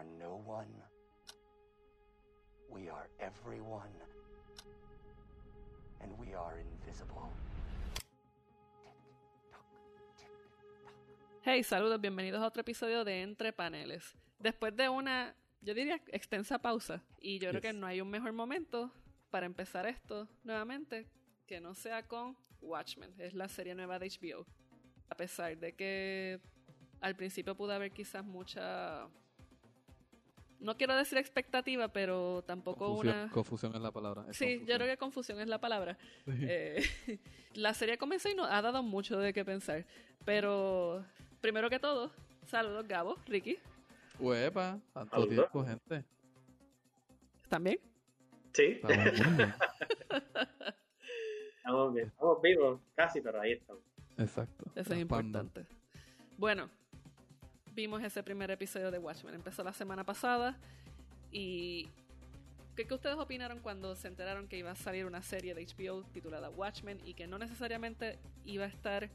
are no one. We are everyone. And we are invisible. Hey, saludos, bienvenidos a otro episodio de Entre Paneles. Después de una, yo diría, extensa pausa, y yo creo que no hay un mejor momento para empezar esto nuevamente que no sea con Watchmen, es la serie nueva de HBO. A pesar de que al principio pudo haber quizás mucha no quiero decir expectativa, pero tampoco una... Confusión es la palabra. sí, yo creo que confusión es la palabra. Eh, la serie comenzó y nos ha dado mucho de qué pensar. Pero, primero que todo, saludos Gabo, Ricky. Huepa, tanto tiempo, gente. ¿Están bien? Sí. Estamos bien. Estamos vivos, casi, pero ahí estamos. Exacto. Eso es importante. Bueno, vimos ese primer episodio de Watchmen. Empezó la semana pasada y ¿Qué, ¿Qué, ustedes opinaron cuando se enteraron que iba a salir una serie de HBO titulada Watchmen y que no necesariamente iba a estar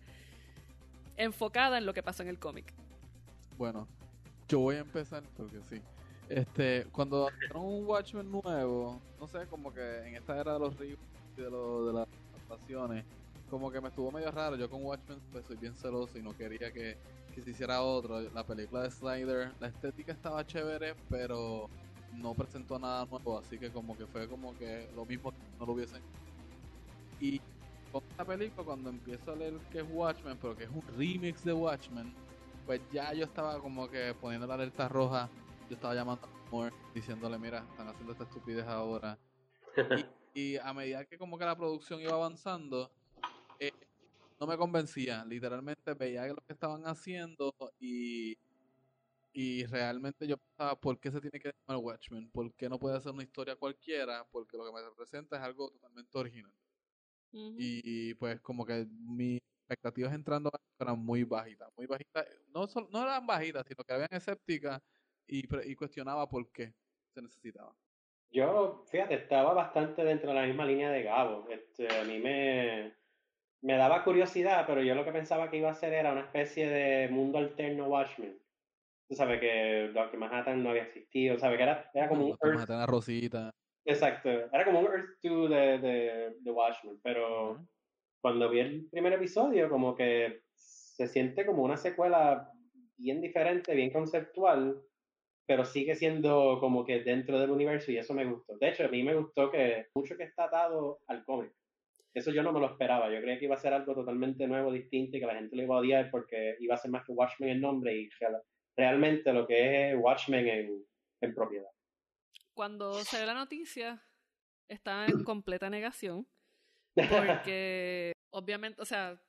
enfocada en lo que pasó en el cómic? Bueno, yo voy a empezar porque sí. Este, cuando sacaron un Watchmen nuevo, no sé, como que en esta era de los ríos y de, lo, de las adaptaciones, como que me estuvo medio raro. Yo con Watchmen pues soy bien celoso y no quería que que se hiciera otro. La película de Snyder, la estética estaba chévere, pero no presentó nada nuevo, así que como que fue como que lo mismo que no lo hubiesen. Y con esta película, cuando empiezo a leer que es Watchmen, pero que es un remix de Watchmen, pues ya yo estaba como que poniendo la alerta roja, yo estaba llamando a Moore, diciéndole, mira, están haciendo esta estupidez ahora. y, y, a medida que como que la producción iba avanzando, no me convencía. Literalmente veía lo que estaban haciendo y, y realmente yo pensaba, ¿por qué se tiene que llamar Watchmen? ¿Por qué no puede ser una historia cualquiera? Porque lo que me representa es algo totalmente original. y, pues como que mis expectativas entrando eran muy bajitas, muy bajitas. No, no eran bajitas, sino que habían escépticas y, y cuestionaba por qué se necesitaba. Yo, fíjate, estaba bastante dentro de la misma línea de Gabo. Este, a mí me, me daba curiosidad, pero yo lo que pensaba que iba a ser era una especie de mundo alterno Watchmen. Tú sabes que Doctor Manhattan no había existido, sabes que era, era como un Earth... Manhattan Rosita. Exacto, era como un Earth 2 de, de, de Watchmen, pero cuando vi el primer episodio como que se siente como una secuela bien diferente, bien conceptual, pero sigue siendo como que dentro del universo y eso me gustó. De hecho, a mí me gustó que mucho que está atado al cómic. Eso yo no me lo esperaba. Yo creía que iba a ser algo totalmente nuevo, distinto y que la gente lo iba a odiar porque iba a ser más que Watchmen el nombre y realmente lo que es Watchmen en, en propiedad. Cuando se ve la noticia, está en completa negación. Porque, obviamente, o sea,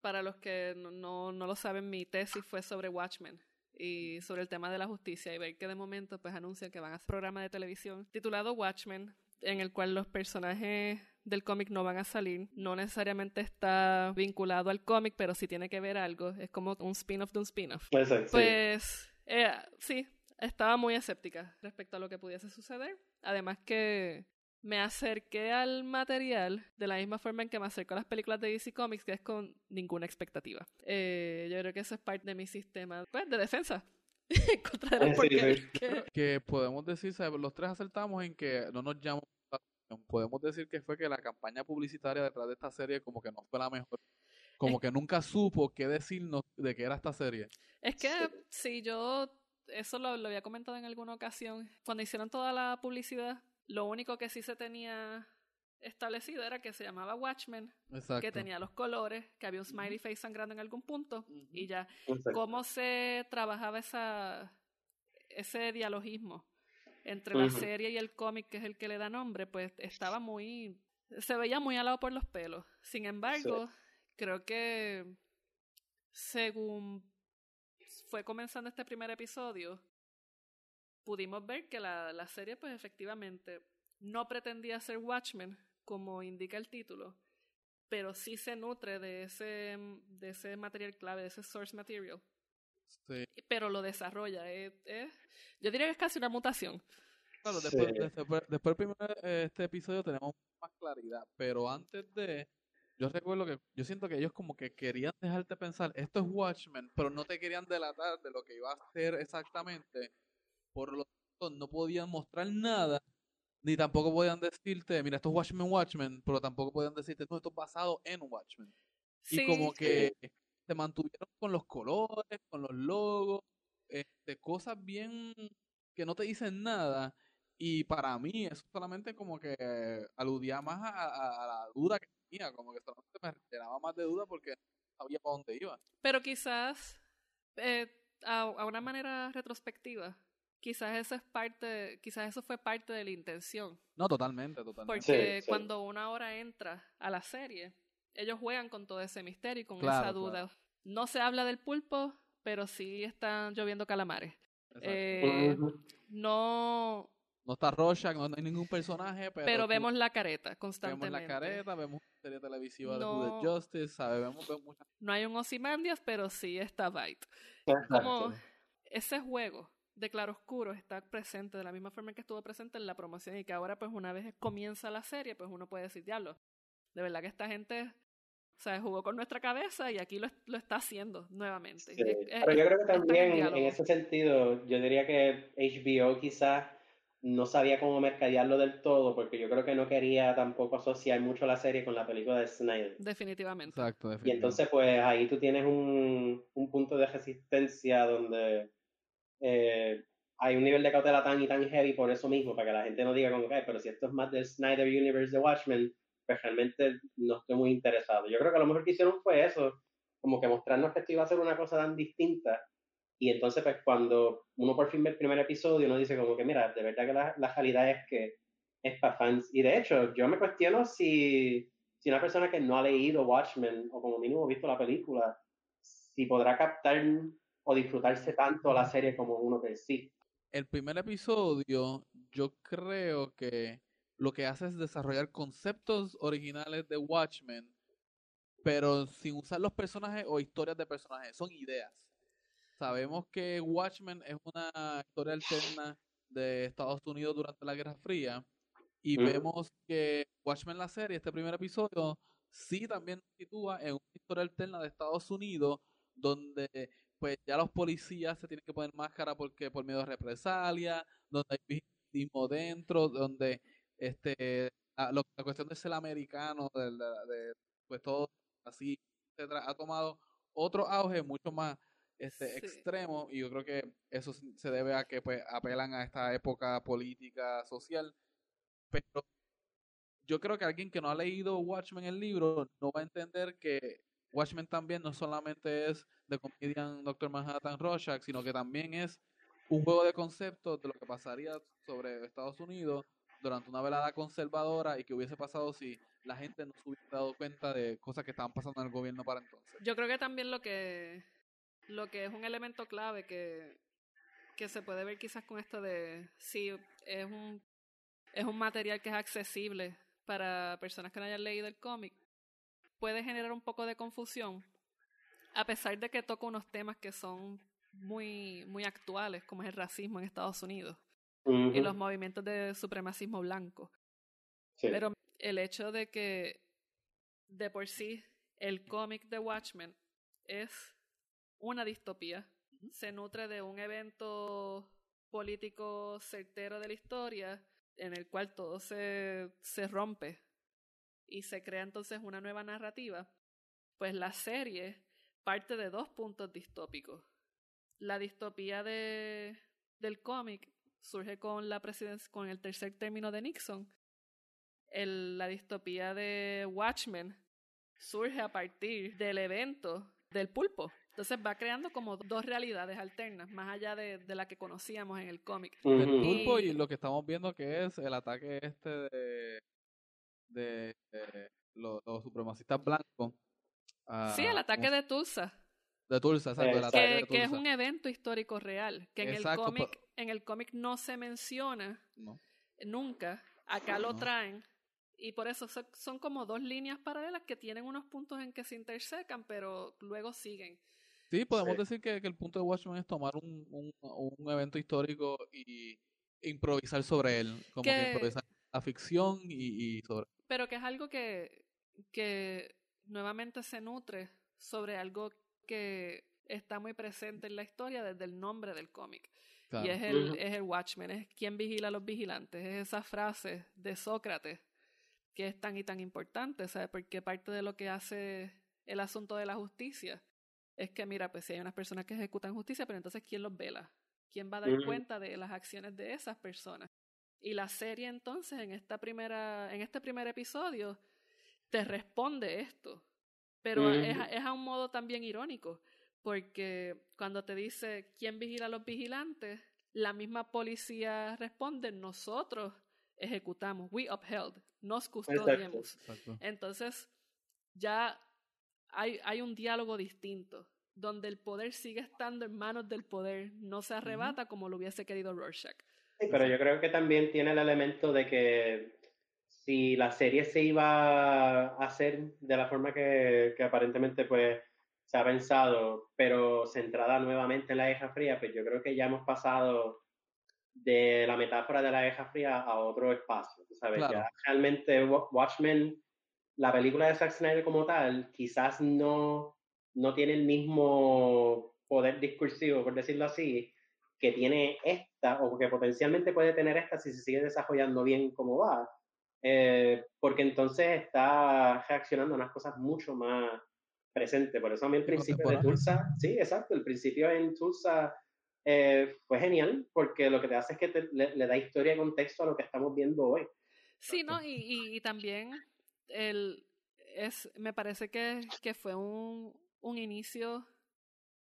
para los que no, no, no, lo saben, mi tesis fue sobre Watchmen y sobre el tema de la justicia y ver que de momento pues anuncian que van a hacer un programa de televisión titulado Watchmen en el cual los personajes del cómic no van a salir. No necesariamente está vinculado al cómic, pero sí tiene que ver algo. Es como un spin-off de un spin-off. Pues, pues eh, sí, estaba muy escéptica respecto a lo que pudiese suceder. Además que me acerqué al material de la misma forma en que me acerco a las películas de DC Comics, que es con ninguna expectativa. Eh, yo creo que eso es parte de mi sistema pues, de defensa. contra que podemos decir, los tres acertamos en que no nos llamó podemos decir que fue que la campaña publicitaria detrás de esta serie como que no fue la mejor. Como que nunca supo qué decirnos de qué era esta serie. Es que si yo, eso lo, había comentado en alguna ocasión, cuando hicieron toda la publicidad, lo único que sí se tenía establecido era que se llamaba Watchmen, que tenía los colores, que había un smiley face sangrando en algún punto, y ya. ¿Cómo se trabajaba esa, ese dialogismo? Entre la serie y el cómic, que es el que le da nombre, pues estaba muy. se veía muy alado por los pelos. Sin embargo, creo que según fue comenzando este primer episodio, pudimos ver que la, la serie, pues efectivamente, no pretendía ser Watchmen, como indica el título, pero sí se nutre de ese, de ese material clave, de ese source material. Pero lo desarrolla. yo diría que es casi una mutación. Claro, después, después, después del primer este episodio tenemos más claridad, pero antes de, yo recuerdo que yo siento que ellos como que querían dejarte pensar, esto es Watchmen, pero no te querían delatar de lo que iba a hacer exactamente, Por lo tanto, no podían mostrar nada, ni tampoco podían decirte, mira, esto es Watchmen, Watchmen, pero tampoco podían decirte, no, esto es basado en Watchmen. Y como que se mantuvieron con los colores, con los logos, este, cosas bien que no te dicen nada. Y para mí eso solamente como que aludía más a, la duda que tenía, como que solamente me generaba más de duda porque no sabía para dónde iba. Pero quizás, eh, a, una manera retrospectiva, quizás eso es parte, quizás eso fue parte de la intención. No, totalmente, totalmente. Porque cuando una hora entra a la serie, ellos juegan con todo ese misterio y con esa duda. No se habla del pulpo, pero sí están lloviendo calamares. Eh, no. No está Rorschach, no hay ningún personaje, pero. Pero vemos la careta constantemente. Vemos la careta, vemos una serie televisiva de Who Justice, No hay un Ozymandias, pero sí está Byte. Como ese juego de claroscuro está presente de la misma forma que estuvo presente en la promoción y que ahora, pues, una vez comienza la serie, pues uno puede decir, diablo, de verdad que esta gente sea, jugó con nuestra cabeza y aquí lo, lo está haciendo nuevamente. pero yo creo que también en ese sentido, yo diría que HBO quizás no sabía cómo mercadearlo del todo, porque yo creo que no quería tampoco asociar mucho la serie con la película de Snyder. Definitivamente. Exacto, definitivamente. Y entonces, pues ahí tú tienes un, un punto de resistencia donde eh, hay un nivel de cautela tan y tan heavy por eso mismo, para que la gente no diga como que, pero si esto es más del Snyder Universe de Watchmen, pues realmente no estoy muy interesado. Yo creo que a lo mejor que hicieron fue eso, como que mostrarnos que esto iba a ser una cosa tan distinta. Y entonces, pues cuando uno por fin ve el primer episodio, uno dice como que, mira, de verdad que la, la realidad es que es para fans. Y de hecho, yo me cuestiono si, si una persona que no ha leído Watchmen, o como mínimo visto la película, si podrá captar o disfrutarse tanto la serie como uno que sí. El primer episodio, yo creo que lo que hace es desarrollar conceptos originales de Watchmen, pero sin usar los personajes o historias de personajes, son ideas. Sabemos que Watchmen es una historia alterna de Estados Unidos durante la Guerra Fría y vemos que Watchmen la serie, este primer episodio, sí también sitúa en una historia alterna de Estados Unidos donde pues ya los policías se tienen que poner máscara porque por miedo a represalia, donde hay dentro, donde este la, la cuestión de ser americano, de, de, pues todo así, etcétera, ha tomado otro auge mucho más este extremo y yo creo que eso se debe a que pues apelan a esta época política social pero yo creo que alguien que no ha leído Watchmen el libro no va a entender que Watchmen también no solamente es de comedian Doctor Manhattan Rorschach sino que también es un juego de conceptos de lo que pasaría sobre Estados Unidos durante una velada conservadora y que hubiese pasado si la gente no se hubiese dado cuenta de cosas que estaban pasando en el gobierno para entonces. Yo creo que también lo que lo que es un elemento clave que, que se puede ver quizás con esto de si es un es un material que es accesible para personas que no hayan leído el cómic, puede generar un poco de confusión, a pesar de que toca unos temas que son muy, muy actuales, como es el racismo en Estados Unidos y los movimientos de supremacismo blanco. Pero el hecho de que de por sí el cómic de Watchmen es una distopía, se nutre de un evento político certero de la historia en el cual todo se, se rompe y se crea entonces una nueva narrativa, pues la serie parte de dos puntos distópicos. La distopía de, del cómic surge con la presidencia, con el tercer término de Nixon. El, la distopía de Watchmen surge a partir del evento del pulpo. Entonces va creando como dos realidades alternas, más allá de, de la que conocíamos en el cómic. El pulpo y lo que estamos viendo que es el ataque este de, de, los, supremacistas blancos. sí, el ataque de Tulsa. De Tulsa, exacto. El ataque que, que es un evento histórico real, que en el cómic en el cómic no se menciona nunca. Acá lo traen. Y por eso son como dos líneas paralelas que tienen unos puntos en que se intersecan, pero luego siguen. Sí, podemos decir que, el punto de Watchmen es tomar un, un, evento histórico y improvisar sobre él. Como que, improvisar la ficción y, y, sobre. Pero que es algo que, que nuevamente se nutre sobre algo que está muy presente en la historia desde el nombre del cómic. Y es el, es el Watchman, es quien vigila a los vigilantes, es esa frase de Sócrates que es tan y tan importante, ¿sabes? Porque parte de lo que hace el asunto de la justicia es que, mira, pues si hay unas personas que ejecutan justicia, pero entonces, ¿quién los vela? ¿Quién va a dar cuenta de las acciones de esas personas? Y la serie entonces, en, esta primera, en este primer episodio, te responde esto, pero es, es a un modo también irónico, porque cuando te dice quién vigila a los vigilantes, la misma policía responde, nosotros ejecutamos, we upheld, nos custodiamos. Entonces, ya hay, hay un diálogo distinto, donde el poder sigue estando en manos del poder, no se arrebata como lo hubiese querido Rorschach. Sí, pero yo creo que también tiene el elemento de que si la serie se iba a hacer de la forma que, que aparentemente pues se ha pensado, pero centrada nuevamente en la Guerra Fría, pues yo creo que ya hemos pasado de la metáfora de la Guerra Fría a otro espacio, ¿sabes? Ya realmente Watchmen, la película de Zack Snyder como tal, quizás no, no tiene el mismo poder discursivo, por decirlo así, que tiene esta, o que potencialmente puede tener esta si se sigue desarrollando bien como va, eh, porque entonces está reaccionando a unas cosas mucho más presente. Por eso a mí el principio de Tulsa, sí, exacto, el principio en Tulsa eh, fue genial porque lo que te hace es que le, da historia y contexto a lo que estamos viendo hoy. Sí, ¿no? Y, y, también el, es, me parece que, que fue un, un inicio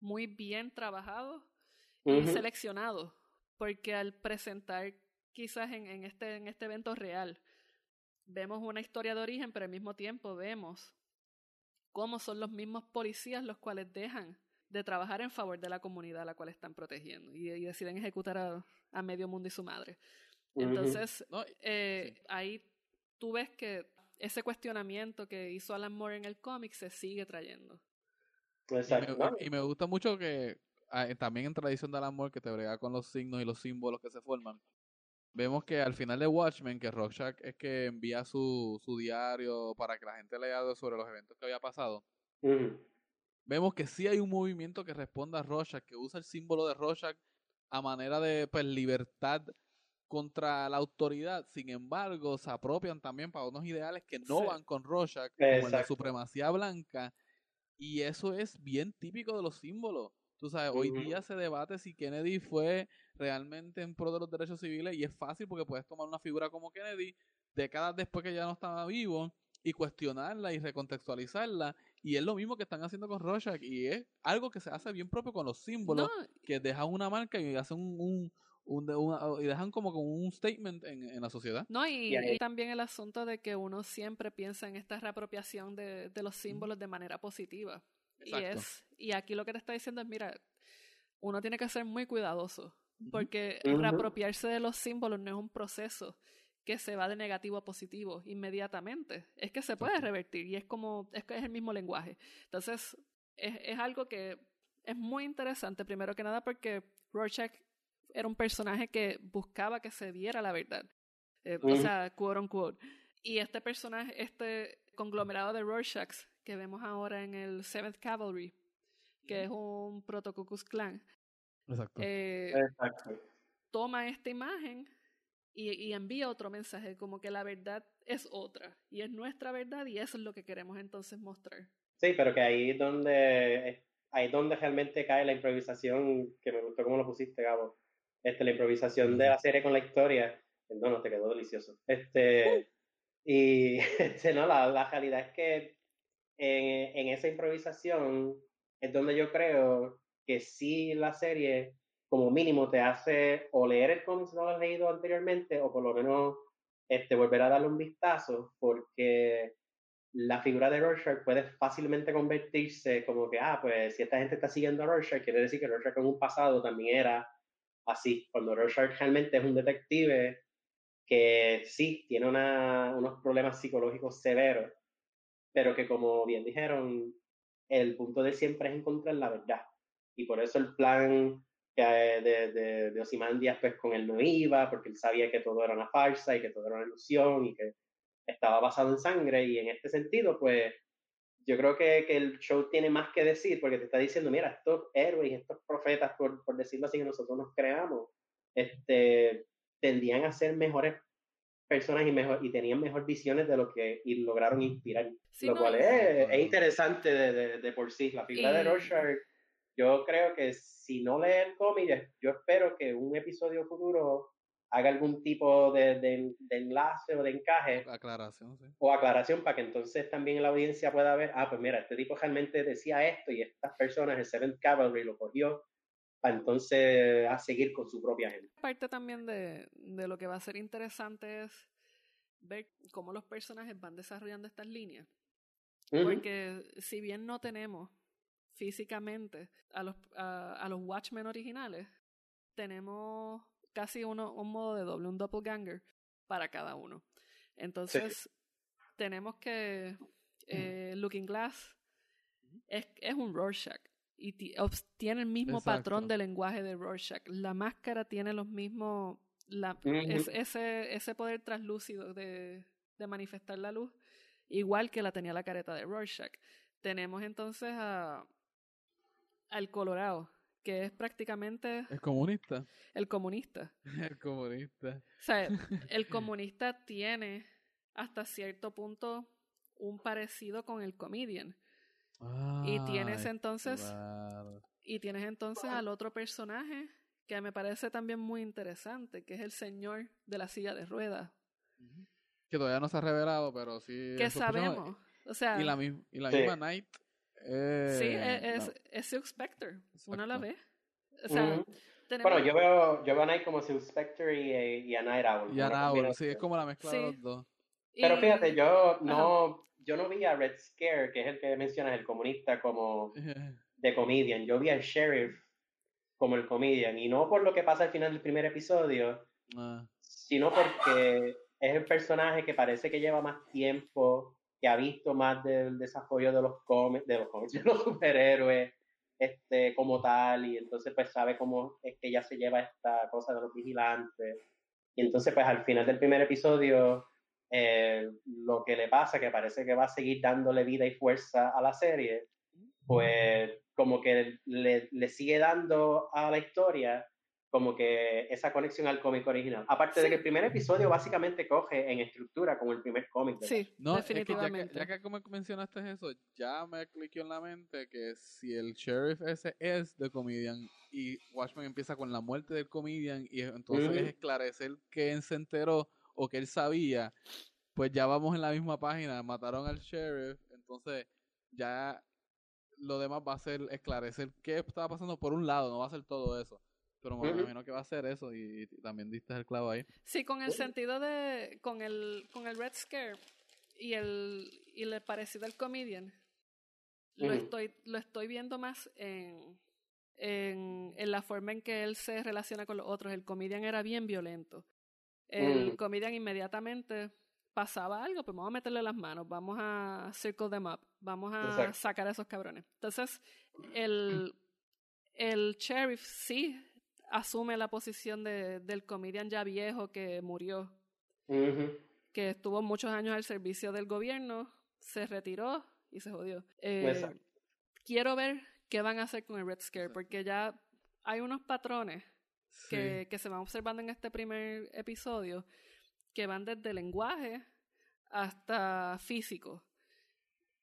muy bien trabajado y seleccionado, porque al presentar quizás en, en, este, en este evento real, vemos una historia de origen, pero al mismo tiempo vemos cómo son los mismos policías los cuales dejan de trabajar en favor de la comunidad a la cual están protegiendo y, deciden ejecutar a, medio mundo y su madre. Entonces, eh, ahí tú ves que ese cuestionamiento que hizo Alan Moore en el cómic se sigue trayendo. Exacto. Y me, gusta mucho que ah, también en tradición de Alan Moore que te brega con los signos y los símbolos que se forman. Vemos que al final de Watchmen, que Rorschach es que envía su, su diario para que la gente lea sobre los eventos que había pasado. Vemos que sí hay un movimiento que responde a Rorschach, que usa el símbolo de Rorschach a manera de pues, libertad contra la autoridad. Sin embargo, se apropian también para unos ideales que no van con Rorschach, como la supremacía blanca. Y eso es bien típico de los símbolos. Tú sabes, hoy día se debate si Kennedy fue realmente en pro de los derechos civiles y es fácil porque puedes tomar una figura como Kennedy décadas después que ya no estaba vivo y cuestionarla y recontextualizarla y es lo mismo que están haciendo con Rorschach y es algo que se hace bien propio con los símbolos que dejan una marca y hacen un, un, y dejan como, como un statement en, en la sociedad. No, y, y, también el asunto de que uno siempre piensa en esta reapropiación de, de los símbolos de manera positiva. Y, es, y aquí lo que te está diciendo es, mira, uno tiene que ser muy cuidadoso, porque reapropiarse de los símbolos no es un proceso que se va de negativo a positivo inmediatamente. Es que se puede revertir y es como, es que es el mismo lenguaje. Entonces, es, es algo que es muy interesante, primero que nada, porque Rorschach era un personaje que buscaba que se viera la verdad. Eh, o sea, quote unquote. Y este personaje, este conglomerado de Rorschach que vemos ahora en el Seventh Cavalry, que es un Protocucus Clan. Eh, Exacto. Toma esta imagen y, y, envía otro mensaje, como que la verdad es otra, y es nuestra verdad, y eso es lo que queremos entonces mostrar. Sí, pero que ahí es donde, ahí es donde realmente cae la improvisación, que me gustó como lo pusiste, Gabo. Este, la improvisación de la serie con la historia. No, no, te quedó delicioso. Este, y este, no, la, la realidad es que en, en, esa improvisación es donde yo creo que sí la serie, como mínimo, te hace o leer el cómic si no lo has leído anteriormente, o por lo menos este, volver a darle un vistazo, porque la figura de Rorschach puede fácilmente convertirse como que, ah, pues si esta gente está siguiendo a Rorschach, quiere decir que Rorschach en un pasado también era así, cuando Rorschach realmente es un detective que sí tiene una, unos problemas psicológicos severos, pero que como bien dijeron, el punto de siempre es encontrar la verdad. Y por eso el plan de, de, de Osimandias, pues con él no iba, porque él sabía que todo era una farsa y que todo era una ilusión y que estaba basado en sangre. Y en este sentido, pues yo creo que, que, el show tiene más que decir porque te está diciendo, mira, estos héroes, estos profetas, por, por decirlo así, que nosotros nos creamos, este, tendían a ser mejores personas y, mejor, y tenían mejor visiones de lo que y lograron inspirar. lo cual es, es interesante de, de, por sí. La figura de Rorschach, yo creo que si no lee el cómic, yo espero que un episodio futuro haga algún tipo de, de, enlace o de encaje. Aclaración, sí. O aclaración para que entonces también la audiencia pueda ver, ah, pues mira, este tipo realmente decía esto y estas personas, el Seventh Cavalry lo cogió para entonces a seguir con su propia gente. Parte también de, de lo que va a ser interesante es ver cómo los personajes van desarrollando estas líneas. Porque si bien no tenemos físicamente a los, a, a los Watchmen originales, tenemos casi uno, un modo de doble, un doppelganger para cada uno. Entonces, tenemos que eh, Looking Glass es, es un Rorschach y tiene el mismo patrón de lenguaje de Rorschach. La máscara tiene los mismos, la, ese, ese poder translúcido de, de manifestar la luz, igual que la tenía la careta de Rorschach. Tenemos entonces a, al Colorado, que es prácticamente... El comunista. El comunista. el comunista. O sea, el comunista tiene hasta cierto punto un parecido con el comedian. y tienes entonces... Y tienes entonces al otro personaje que me parece también muy interesante, que es el señor de la silla de ruedas. Que todavía no se ha revelado, pero sí... Que sabemos. O sea, y la, y la misma Night sí, e, es, es, Silk Spectre, una a la vez. O sea, Bueno, yo veo, yo veo a Night como Silk Spectre y, y a Night Owl. Y a Night Owl, sí, es como la mezcla de los dos. Pero fíjate, yo no, yo no vi a Red Scare, que es el que mencionas, el comunista, como de comedian. Yo vi al sheriff como el comedian. Y no por lo que pasa al final del primer episodio, ah. sino porque es el personaje que parece que lleva más tiempo que ha visto más del desarrollo de los cómics, de los cómics, de los superhéroes, este, como tal, y entonces pues sabe cómo es que ella se lleva esta cosa de los vigilantes. Y entonces pues al final del primer episodio, eh, lo que le pasa, que parece que va a seguir dándole vida y fuerza a la serie, pues como que le, le sigue dando a la historia como que esa conexión al cómic original. Aparte de que el primer episodio básicamente coge en estructura como el primer cómic. Sí, no, definitivamente. ya, que, como mencionaste eso, ya me cliqueó en la mente que si el sheriff ese es de Comedian y Watchmen empieza con la muerte del Comedian y entonces es esclarecer que él se enteró o que él sabía, pues ya vamos en la misma página, mataron al sheriff, entonces ya lo demás va a ser esclarecer qué estaba pasando por un lado, no va a ser todo eso. Pero me imagino que va a ser eso y, también diste el clavo ahí. Sí, con el sentido de, con el, con el Red Scare y el, y el parecido al comedian, lo, estoy, lo estoy viendo más en, en, en, la forma en que él se relaciona con los otros. El comedian era bien violento. El mm. comedian inmediatamente pasaba algo, pues vamos a meterle las manos, vamos a circle them up, vamos a sacar a esos cabrones. Entonces, el, el sheriff sí asume la posición de, del comedian ya viejo que murió, que estuvo muchos años al servicio del gobierno, se retiró y se jodió. Eh, quiero ver qué van a hacer con el Red Scare, porque ya hay unos patrones que, que se van observando en este primer episodio que van desde lenguaje hasta físico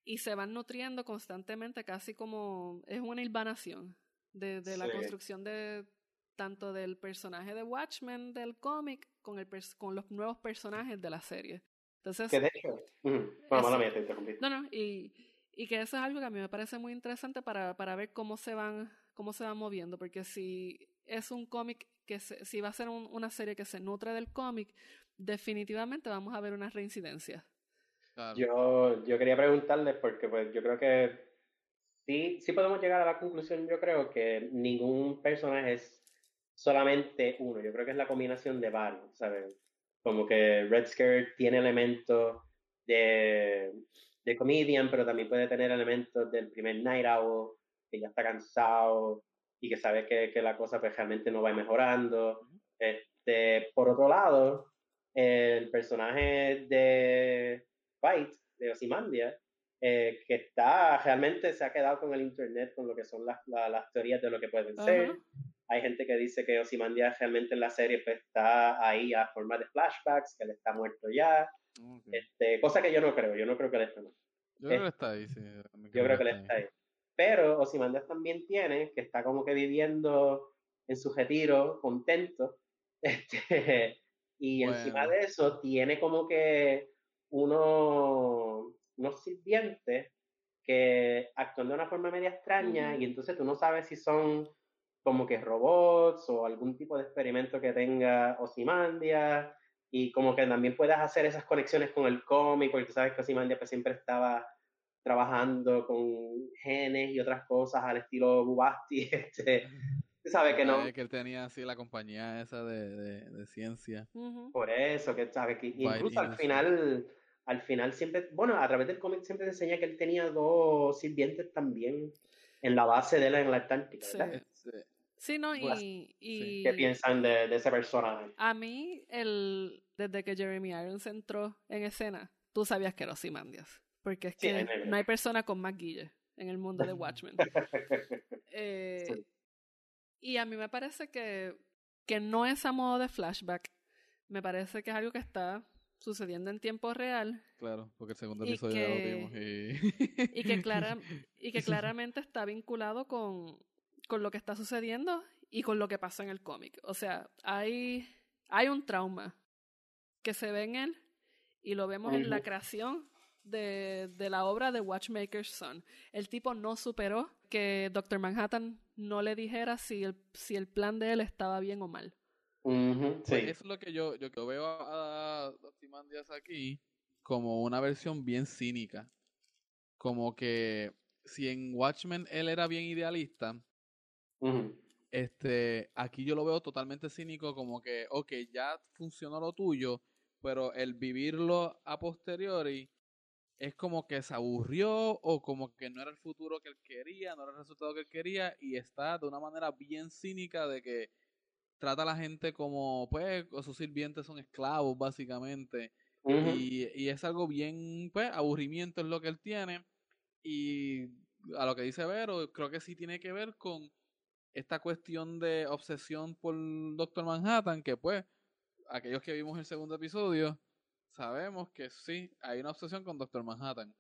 y se van nutriendo constantemente, casi como es una hilvanación de, de la construcción de, tanto del personaje de Watchmen del cómic con, el con los nuevos personajes de la serie. Entonces, que de hecho, No, no, y, y que eso es algo que a mí me parece muy interesante para, para ver cómo se van cómo se van moviendo, porque si es un cómic que si va a ser una serie que se nutre del cómic, definitivamente vamos a ver una reincidencia. Yo, yo quería preguntarles porque pues yo creo que sí, sí podemos llegar a la conclusión, yo creo que ningún personaje es solamente uno. Yo creo que es la combinación de varios, ¿sabes? Como que Red Scare tiene elementos de, de comedian, pero también puede tener elementos del primer Night Owl, que ya está cansado y que sabe que, que la cosa pues, realmente no va mejorando. Este, por otro lado, el personaje de Fight, de Osimandia, eh, que está, realmente se ha quedado con el internet, con lo que son las, las teorías de lo que pueden ser. Hay gente que dice que Ozymandias realmente en la serie pues, está ahí a forma de flashbacks, que él está muerto ya. Este, cosa que yo no creo, yo no creo que él esté muerto. Yo creo que está ahí, sí. Yo creo que él está ahí. Pero Ozymandias también tiene, que está como que viviendo en su retiro, contento. Este, y encima de eso tiene como que uno unos sirvientes que actúan de una forma media extraña y entonces tú no sabes si son como que robots o algún tipo de experimento que tenga Osimandia y como que también puedas hacer esas conexiones con el cómic, porque tú sabes que Osimandia pues, siempre estaba trabajando con genes y otras cosas al estilo Bubasti, este, tú sabes que no. Que él tenía así la compañía esa de, de, ciencia. Por eso, que sabes que incluso al final al final siempre, bueno, a través del cómic siempre se enseña que él tenía dos sirvientes también en la base de él en la Antártica, ¿verdad? Sí. no, y, ¿Qué piensan de, de, ese personaje? A mí, el, desde que Jeremy Irons entró en escena, tú sabías que era Ozymandias. Porque es que no hay persona con más guille en el mundo de Watchmen. eh, y a mí me parece que, que no es a modo de flashback. Me parece que es algo que está sucediendo en tiempo real. Claro, porque el segundo episodio ya lo vimos y... que, clara, y que claramente está vinculado con, con lo que está sucediendo y con lo que pasa en el cómic. O sea, hay, hay un trauma que se ve en él y lo vemos en la creación de, de, la obra de Watchmaker's Son. El tipo no superó que Doctor Manhattan no le dijera si el, si el plan de él estaba bien o mal. Pues eso es lo que yo, yo, veo a Díaz aquí como una versión bien cínica. Como que si en Watchmen él era bien idealista, este, aquí yo lo veo totalmente cínico, como que, ok, ya funcionó lo tuyo, pero el vivirlo a posteriori es como que se aburrió o como que no era el futuro que él quería, no era el resultado que él quería y está de una manera bien cínica de que trata a la gente como, pues, sus sirvientes son esclavos, básicamente. y, y, es algo bien, pues, aburrimiento es lo que él tiene. Y a lo que dice Vero, creo que sí tiene que ver con esta cuestión de obsesión por Doctor Manhattan, que pues, aquellos que vimos el segundo episodio, sabemos que sí, hay una obsesión con Doctor Manhattan.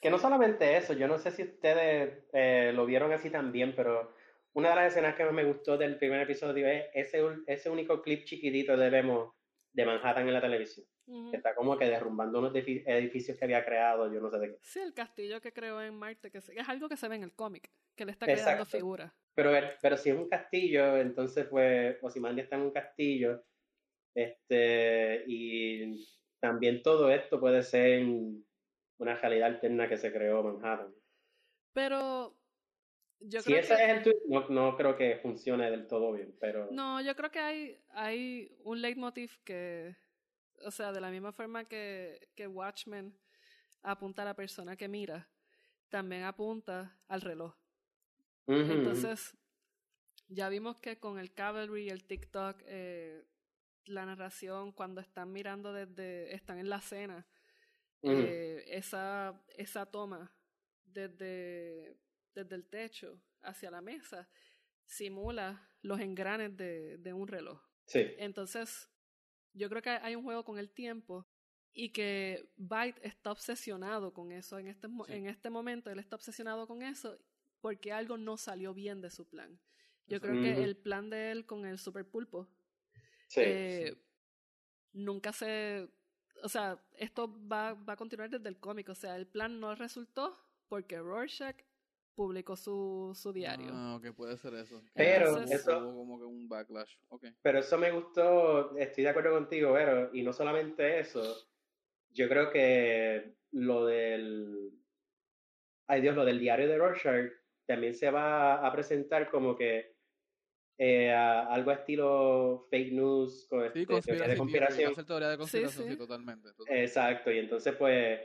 Que no solamente eso, yo no sé si ustedes eh, lo vieron así también, pero una de las escenas que más me gustó del primer episodio es ese, ese único clip chiquitito de Vemos de Manhattan en la televisión. que está como que derrumbando unos edificios que había creado, yo no sé de qué. Sí, el castillo que creó en Marte, que es algo que se ve en el cómic, que le está creando figuras. Pero, pero si es un castillo, entonces pues Ozymandias está en un castillo, este, y también todo esto puede ser una realidad alterna que se creó Manhattan. Pero yo si ese es el tweet, no, no, creo que funcione del todo bien, pero... No, yo creo que hay, hay un leitmotiv que, o sea, de la misma forma que, que Watchmen apunta a la persona que mira, también apunta al reloj. Entonces, ya vimos que con el Cavalry, el TikTok, eh, la narración, cuando están mirando desde, están en la cena, eh, esa, esa toma desde desde el techo hacia la mesa simula los engranes de, de un reloj. Sí. Entonces, yo creo que hay un juego con el tiempo y que Byte está obsesionado con eso. En este, en este momento él está obsesionado con eso porque algo no salió bien de su plan. Yo creo que el plan de él con el super pulpo eh, nunca se... O sea, esto va, va a continuar desde el cómic. O sea, el plan no resultó porque Rorschach publicó su, su diario. Ah, ok, puede ser eso. Pero eso... como que un backlash. Okay. Pero eso me gustó, estoy de acuerdo contigo, pero y no solamente eso, yo creo que lo del... Ay Dios, lo del diario de Rorschach también se va a presentar como que eh, algo estilo fake news, con sí, este, teoría de conspiración. Teoría de conspiración, sí, totalmente, Exacto, y entonces pues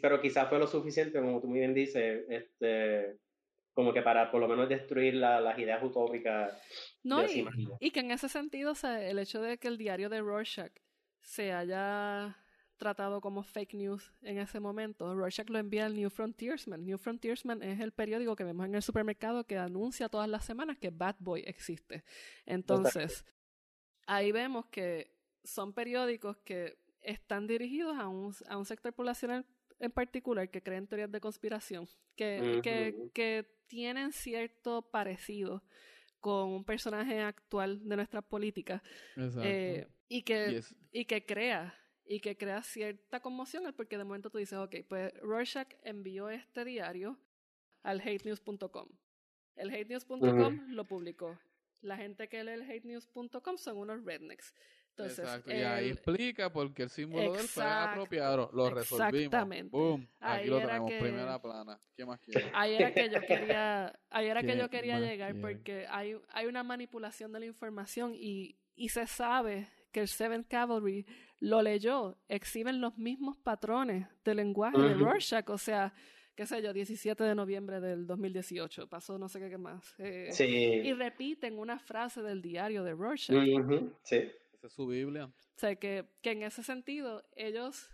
pero quizás fue lo suficiente, como tú muy bien dices, este, como que para por lo menos destruir las ideas utópicas. No, y, que en ese sentido, o sea, el hecho de que el diario de Rorschach se haya tratado como fake news en ese momento, Rorschach lo envía al New Frontiersman. New Frontiersman es el periódico que vemos en el supermercado que anuncia todas las semanas que Bad Boy existe. Entonces, ahí vemos que son periódicos que están dirigidos a un, a un sector poblacional en particular que creen teorías de conspiración, que, que, que tienen cierto parecido con un personaje actual de nuestra política eh, y, que, y que crea y que crea cierta conmoción porque de momento tú dices, ok, pues Rorschach envió este diario al hatenews.com. El hatenews.com lo publicó. La gente que lee el hatenews.com son unos rednecks. Exacto, y ahí explica porque el símbolo del fue apropiado, lo resolvimos. Exactamente. Boom, aquí lo tenemos, primera plana. ¿Qué más quieres? Ahí era que yo quería, ahí era que yo quería llegar porque hay, hay una manipulación de la información y, y se sabe que el Seventh Cavalry lo leyó, exhiben los mismos patrones de lenguaje de Rorschach, o sea, qué sé yo, 17 de noviembre del 2018, pasó no sé qué más. Eh, sí. Y repiten una frase del diario de Rorschach. Sí. Esa es su Biblia. O sea, que, que en ese sentido ellos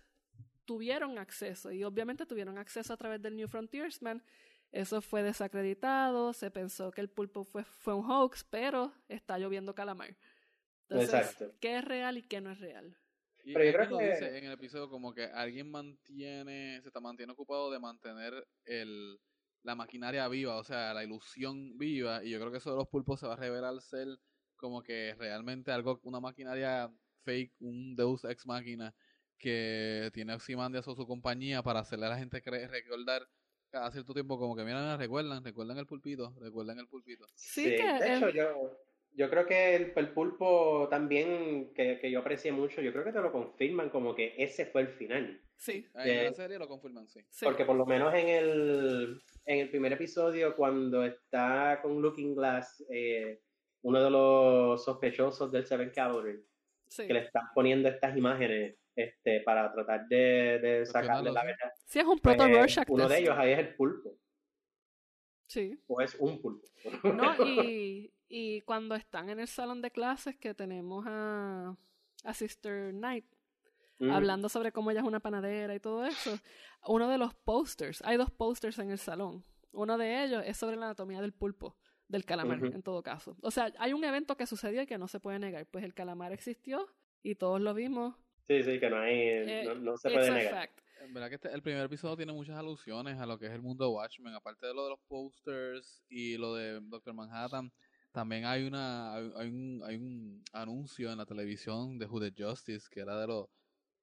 tuvieron acceso y obviamente tuvieron acceso a través del New Frontiersman. Eso fue desacreditado, se pensó que el pulpo fue, fue un hoax, pero está lloviendo calamar. Entonces, Exacto. ¿qué es real y qué no es real? pero yo creo que dice en el episodio como que alguien mantiene, se está mantiene ocupado de mantener el, la maquinaria viva, o sea, la ilusión viva, y yo creo que eso de los pulpos se va a revelar ser como que realmente algo, una maquinaria fake, un Deus ex máquina que tiene Ozymandias o su compañía para hacerle a la gente creer, recordar cada cierto tiempo como que miran, recuerdan, recuerdan el pulpito, recuerdan el pulpito. Sí, de hecho yo, yo creo que el, pulpo también, que, que, yo aprecié mucho, yo creo que te lo confirman como que ese fue el final. Sí. En la serie lo confirman, sí. Porque por lo menos en el, en el primer episodio, cuando está con Looking Glass, eh, uno de los sospechosos del Seven Cavalry, que le están poniendo estas imágenes este, para tratar de, de sacarle la verdad. Sí, es un proto pues. Uno de ellos ahí es el pulpo. Sí. O es un pulpo. No, y, y cuando están en el salón de clases que tenemos a, a Sister Knight mm. hablando sobre cómo ella es una panadera y todo eso, uno de los posters, hay dos posters en el salón. Uno de ellos es sobre la anatomía del pulpo del calamar, en todo caso. O sea, hay un evento que sucedió y que no se puede negar. Pues el calamar existió y todos lo vimos. Sí, sí, que no hay, eh, no, se puede negar. En verdad que este, el primer episodio tiene muchas alusiones a lo que es el mundo de Watchmen, aparte de lo de los posters y lo de Doctor Manhattan. También hay una hay, un, hay un anuncio en la televisión de Who the Justice que era de los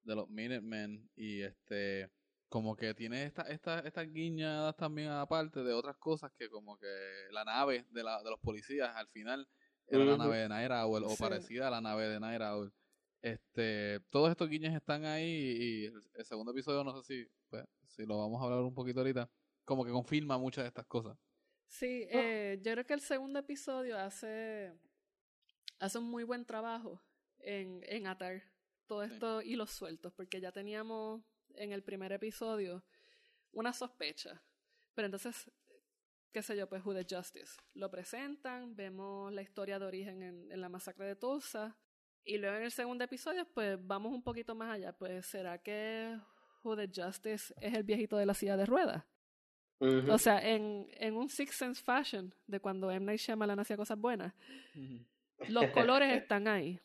de los Minutemen y este como que tiene esta, esta, estas guiñadas también aparte de otras cosas que como que la nave de, la, de los policías al final era la nave de Night Owl o parecida a la nave de Night Owl. Este, todos estos guiños están ahí y el, segundo episodio no sé si, pues, si lo vamos a hablar un poquito ahorita, como que confirma muchas de estas cosas. Sí, eh, yo creo que el segundo episodio hace, hace un muy buen trabajo en, en atar todo esto y los sueltos, porque ya teníamos en el primer episodio una sospecha. Pero entonces, qué sé yo, pues Who the Justice. Lo presentan, vemos la historia de origen en, en, la masacre de Tulsa. Y luego en el segundo episodio, pues vamos un poquito más allá. Pues, ¿será que Who the Justice es el viejito de la silla de ruedas? O sea, en, en un Six Sense Fashion, de cuando M. Night Shyamalan hacía cosas buenas, los colores están ahí.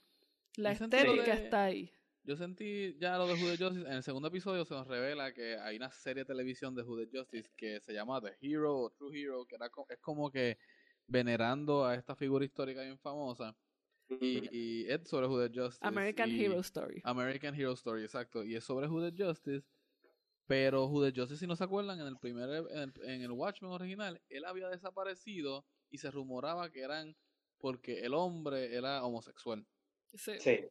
La estética está ahí. Yo sentí ya lo de Who Justice. En el segundo episodio se nos revela que hay una serie de televisión de Who Justice que se llama The Hero o True Hero, que era, es como que venerando a esta figura histórica bien famosa. Y, es sobre Who Justice. American Hero Story. American Hero Story, exacto. Y es sobre Who Justice. Pero Who Justice, si no se acuerdan, en el primer en el, en el Watchmen original, él había desaparecido y se rumoraba que eran porque el hombre era homosexual. Sí. sí.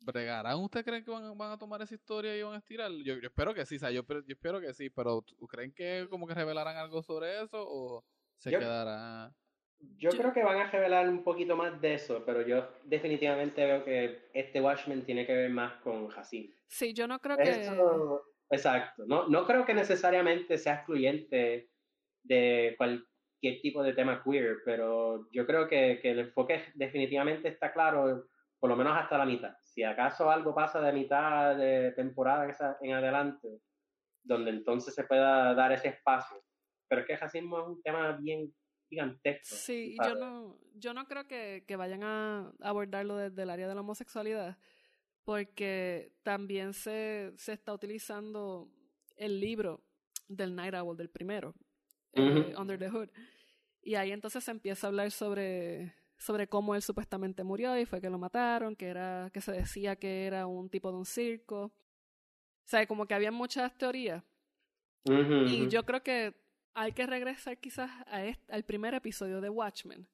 ¿Bregarán? ¿Usted creen que van, van, a tomar esa historia y van a estirar? Yo, yo espero que sí, o sea, yo, yo, espero que sí, pero ¿creen que como que revelarán algo sobre eso o se quedará? Yo creo que van a revelar un poquito más de eso, pero yo definitivamente veo que este Watchmen tiene que ver más con Hassim. Sí, yo no creo que... exacto, no, no creo que necesariamente sea excluyente de cualquier tipo de tema queer, pero yo creo que, que el enfoque definitivamente está claro por lo menos hasta la mitad. Si acaso algo pasa de mitad de temporada en adelante, donde entonces se pueda dar ese espacio. Pero es que el racismo es un tema bien gigantesco. Sí, yo no, yo no creo que, que vayan a abordarlo desde el área de la homosexualidad, porque también se, se está utilizando el libro del Night Owl, del primero, eh, Under the Hood. Y ahí entonces se empieza a hablar sobre, sobre cómo él supuestamente murió y fue que lo mataron, que, era, que se decía que era un tipo de un circo. O sea, como que había muchas teorías. y yo creo que hay que regresar quizás a al primer episodio de Watchmen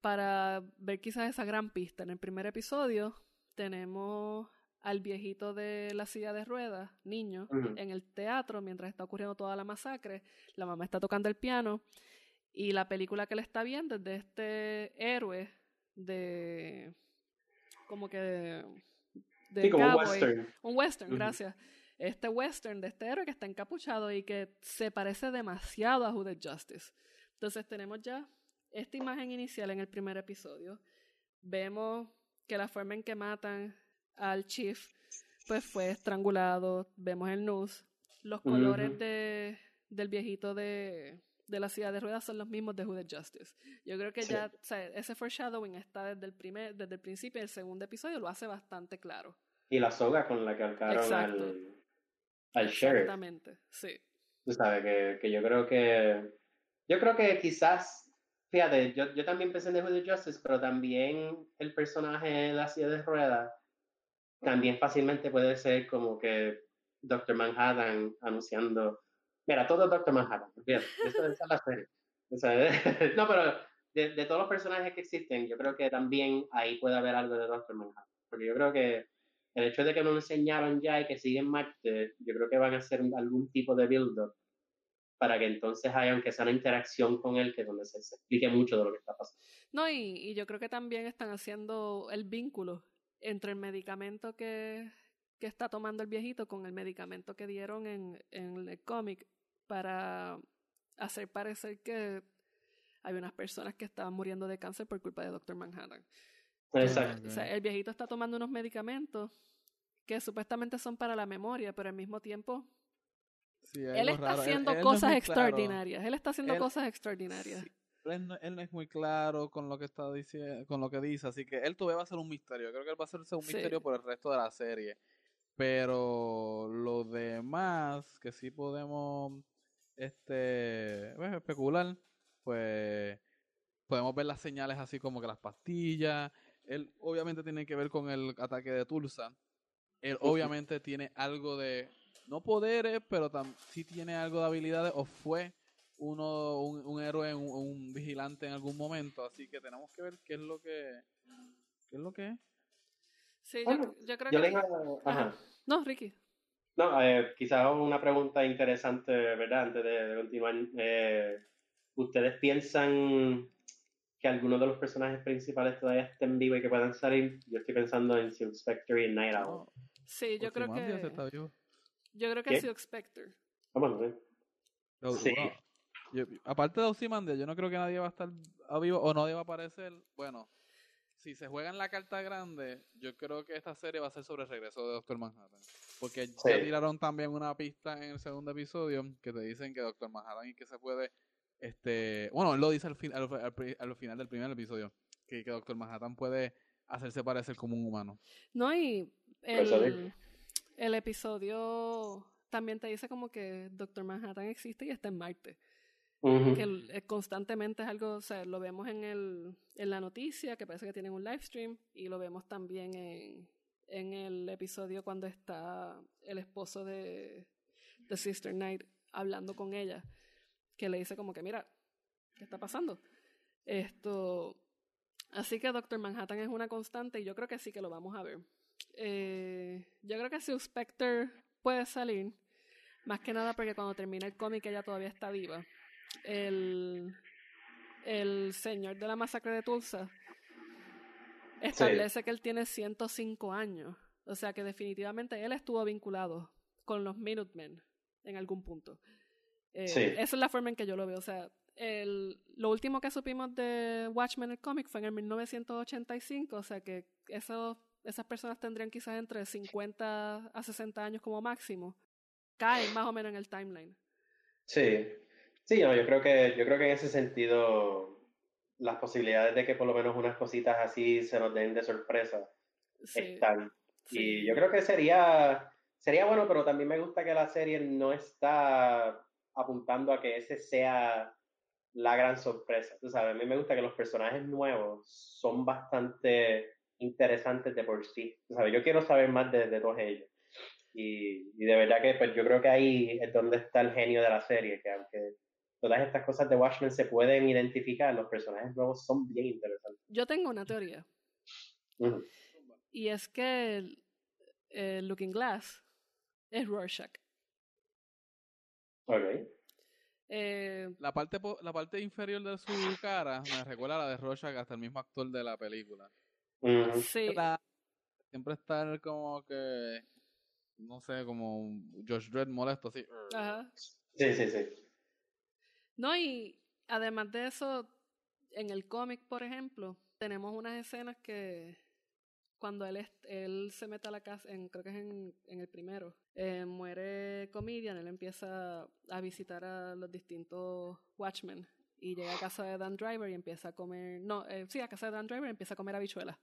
para ver quizás esa gran pista. En el primer episodio tenemos al viejito de la silla de ruedas, niño, en el teatro mientras está ocurriendo toda la masacre. La mamá está tocando el piano y la película que le está viendo es de este héroe de. como que. De, sí, como un western. Un western, gracias. Este western de este héroe que está encapuchado y que se parece demasiado a Who Justice. Entonces tenemos ya esta imagen inicial en el primer episodio. Vemos que la forma en que matan al chief pues fue estrangulado. Vemos el news. Los colores de, del viejito de, de la ciudad de ruedas son los mismos de Who Justice. Yo creo que ya o sea, ese foreshadowing está desde el primer, desde el principio, el segundo episodio lo hace bastante claro. Y la soga con la que alcaron al, al sheriff. Exactamente, sí. Tú sabes que, que, yo creo que yo creo que quizás, fíjate, yo, yo también pensé en The Who Justice, pero también el personaje de la silla de ruedas también fácilmente puede ser como que Doctor Manhattan anunciando Mira, todo Doctor Manhattan. Bien, esa, es la serie. no, pero de, todos los personajes que existen, yo creo que también ahí puede haber algo de Doctor Manhattan. Porque yo creo que el hecho de que no lo enseñaron ya y que siguen Marte, yo creo que van a hacer algún tipo de build-up para que entonces haya, aunque sea una interacción con él, que donde se, explique mucho de lo que está pasando. No, y, yo creo que también están haciendo el vínculo entre el medicamento que, que está tomando el viejito con el medicamento que dieron en el cómic para hacer parecer que hay unas personas que estaban muriendo de cáncer por culpa de Doctor Manhattan. Exacto. O sea, el viejito está tomando unos medicamentos que supuestamente son para la memoria, pero al mismo tiempo él está haciendo cosas extraordinarias. Él está haciendo cosas extraordinarias. Él, no, es muy claro con lo que está diciendo, con lo que dice, así que él todavía va a ser un misterio. Creo que él va a ser un misterio por el resto de la serie. Pero lo demás que sí podemos este, pues, especular, pues podemos ver las señales así como que las pastillas. Él obviamente tiene que ver con el ataque de Tulsa. Él obviamente tiene algo de, no poderes, pero sí tiene algo de habilidades o fue uno un, héroe, un, un, vigilante en algún momento. Así que tenemos que ver qué es lo que, qué es lo que es. Sí, yo, creo que... No, Ricky. No, eh, quizás una pregunta interesante, ¿verdad? Antes de, continuar. Eh, ¿Ustedes piensan que algunos de los personajes principales todavía estén vivos y que puedan salir? Yo estoy pensando en Silk Spectre y Night Owl. Sí, yo creo que... Yo creo que Silk Spectre. Vamos a Sí. aparte de Ozymandias, yo no creo que nadie va a estar vivo o no deba aparecer. Bueno, si se juega en la carta grande, yo creo que esta serie va a ser sobre el regreso de Doctor Manhattan. Porque ya tiraron también una pista en el segundo episodio que te dicen que Doctor Manhattan y que se puede. este Bueno, él lo dice al, fin, al, final del primer episodio: que, que Doctor Manhattan puede hacerse parecer como un humano. No, y el, el episodio también te dice como que Doctor Manhattan existe y está en Marte que eh, constantemente es algo, o sea, lo vemos en, el, en la noticia, que parece que tienen un live stream, y lo vemos también en, en el episodio cuando está el esposo de, de Sister Knight hablando con ella, que le dice como que, mira, ¿qué está pasando? Esto, así que Doctor Manhattan es una constante y yo creo que sí que lo vamos a ver. Eh, yo creo que si Spectre puede salir, más que nada porque cuando termina el cómic ella todavía está viva el, el señor de la masacre de Tulsa establece que él tiene 105 años. O sea que definitivamente él estuvo vinculado con los Minutemen en algún punto. Eh, esa es la forma en que yo lo veo. O sea, el, lo último que supimos de Watchmen el cómic fue en el 1985, o sea que eso, esas personas tendrían quizás entre 50 a 60 años como máximo. Caen más o menos en el timeline. Sí, sí, yo creo que yo creo que en ese sentido las posibilidades de que por lo menos unas cositas así se nos den de sorpresa están. Y yo creo que sería sería bueno, pero también me gusta que la serie no está apuntando a que ese sea la gran sorpresa. Tú sabes, a mí me gusta que los personajes nuevos son bastante interesantes de por sí. Tú sabes, yo quiero saber más de, de todos ellos. Y, y, de verdad que pues yo creo que ahí es donde está el genio de la serie, que aunque todas estas cosas de Watchmen se pueden identificar, los personajes nuevos son bien interesantes. Yo tengo una teoría. Y es que el, Looking Glass es Rorschach. Ok. Eh, la, parte, la parte inferior de su cara me recuerda a la de Rorschach hasta el mismo actor de la película. Sí. siempre está como que, no sé, como Josh Dredd molesto así. Ajá. Sí, sí, sí. No, y además de eso, en el cómic, por ejemplo, tenemos unas escenas que cuando él, él se mete a la casa, en, creo que es en, en el primero, eh, muere Comedian, él empieza a visitar a los distintos Watchmen y llega a casa de Dan Driver y empieza a comer, no, eh, sí, a casa de Dan Driver y empieza a comer habichuelas.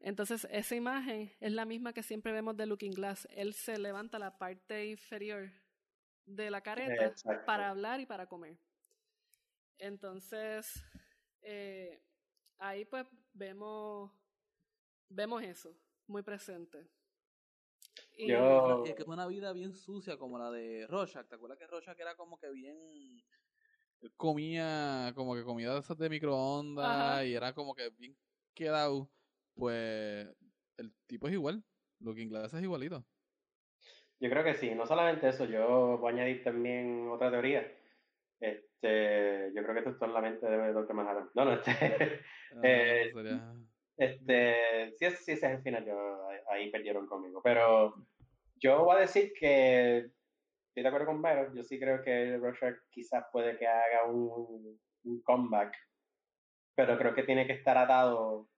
Entonces, esa imagen es la misma que siempre vemos de Looking Glass. Él se levanta la parte inferior de la careta para hablar y para comer. Entonces, eh, ahí pues vemos vemos eso muy presente. Y Yo... Es que es una vida bien sucia como la de Rorschach. ¿Te acuerdas que Rorschach era como que bien... comía como que comida de esas de microondas y era como que bien quedado. Pues el tipo es igual. Lo que inglés es igualito. Yo creo que sí. No solamente eso, yo voy a añadir también otra teoría. Este, yo creo que esto está en la mente de Dr. Manhattan. No, no, este. Ah, eh, este, si, ese es el final, yo, ahí perdieron conmigo. Pero yo voy a decir que estoy de acuerdo con Vero. Yo sí creo que Rorschach quizás puede que haga un, un, comeback, pero creo que tiene que estar atado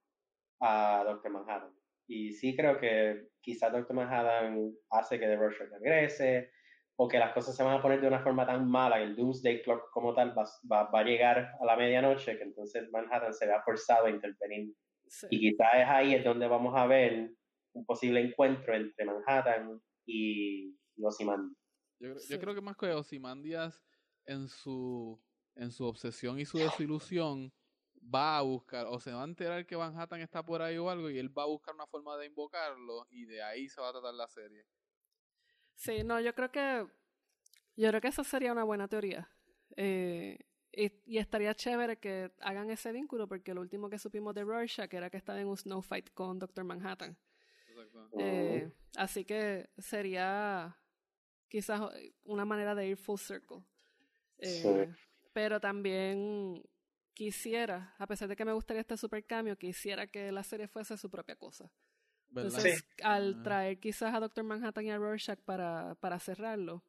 a Doctor Manhattan. Y sí creo que quizás Doctor Manhattan hace que The Rorschach regrese, o que las cosas se van a poner de una forma tan mala, que el Doomsday Clock como tal va, va, va a llegar a la medianoche, que entonces Manhattan se vea forzado a intervenir. Y quizás es ahí es donde vamos a ver un posible encuentro entre Manhattan y, Ozymandias. Yo, yo, creo que más que Ozymandias en su, en su obsesión y su desilusión va a buscar, o se va a enterar que Manhattan está por ahí o algo y él va a buscar una forma de invocarlo y de ahí se va a tratar la serie. Sí, no, yo creo que yo creo que esa sería una buena teoría. Eh, y, estaría chévere que hagan ese vínculo, porque lo último que supimos de Rorschach era que estaba en un snow fight con Doctor Manhattan. Eh, así que sería quizás una manera de ir full circle. Eh, pero también quisiera, a pesar de que me gustaría este super cambio, quisiera que la serie fuese su propia cosa. Entonces, al traer quizás a Doctor Manhattan y a Rorschach para, para cerrarlo,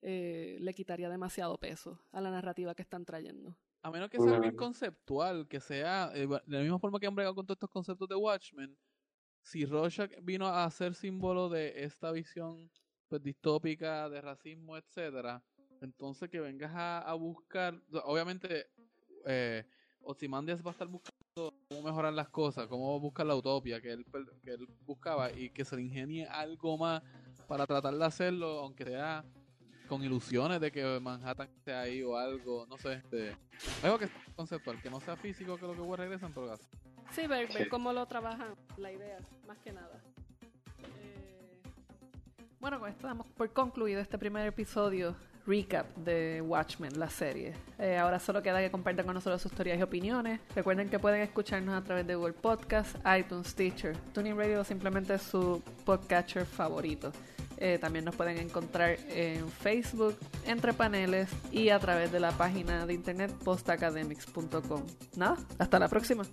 eh, le quitaría demasiado peso a la narrativa que están trayendo. A menos que sea bien conceptual, que sea eh, de la misma forma que han bregado con todos estos conceptos de Watchmen, si Rorschach vino a ser símbolo de esta visión pues, distópica de racismo, etcétera, entonces que vengas a, buscar, obviamente eh, Ozymandias va a estar buscando cómo mejorar las cosas, cómo buscar la utopía que él, que él buscaba y que se le ingenie algo más para tratar de hacerlo, aunque sea con ilusiones de que Manhattan esté ahí o algo, no sé, este, algo que sea conceptual, que no sea físico, que lo que voy a regresar en todo caso. Sí, ver, ver cómo lo trabajan, la idea, más que nada. Eh, bueno, con esto damos por concluido este primer episodio recap de Watchmen, la serie. Eh, ahora solo queda que compartan con nosotros sus teorías y opiniones. Recuerden que pueden escucharnos a través de Google Podcast, iTunes, Stitcher, Tuning Radio o simplemente su podcatcher favorito. Eh, también nos pueden encontrar en Facebook, entre paneles y a través de la página de internet postacademics.com. Nada, hasta la próxima.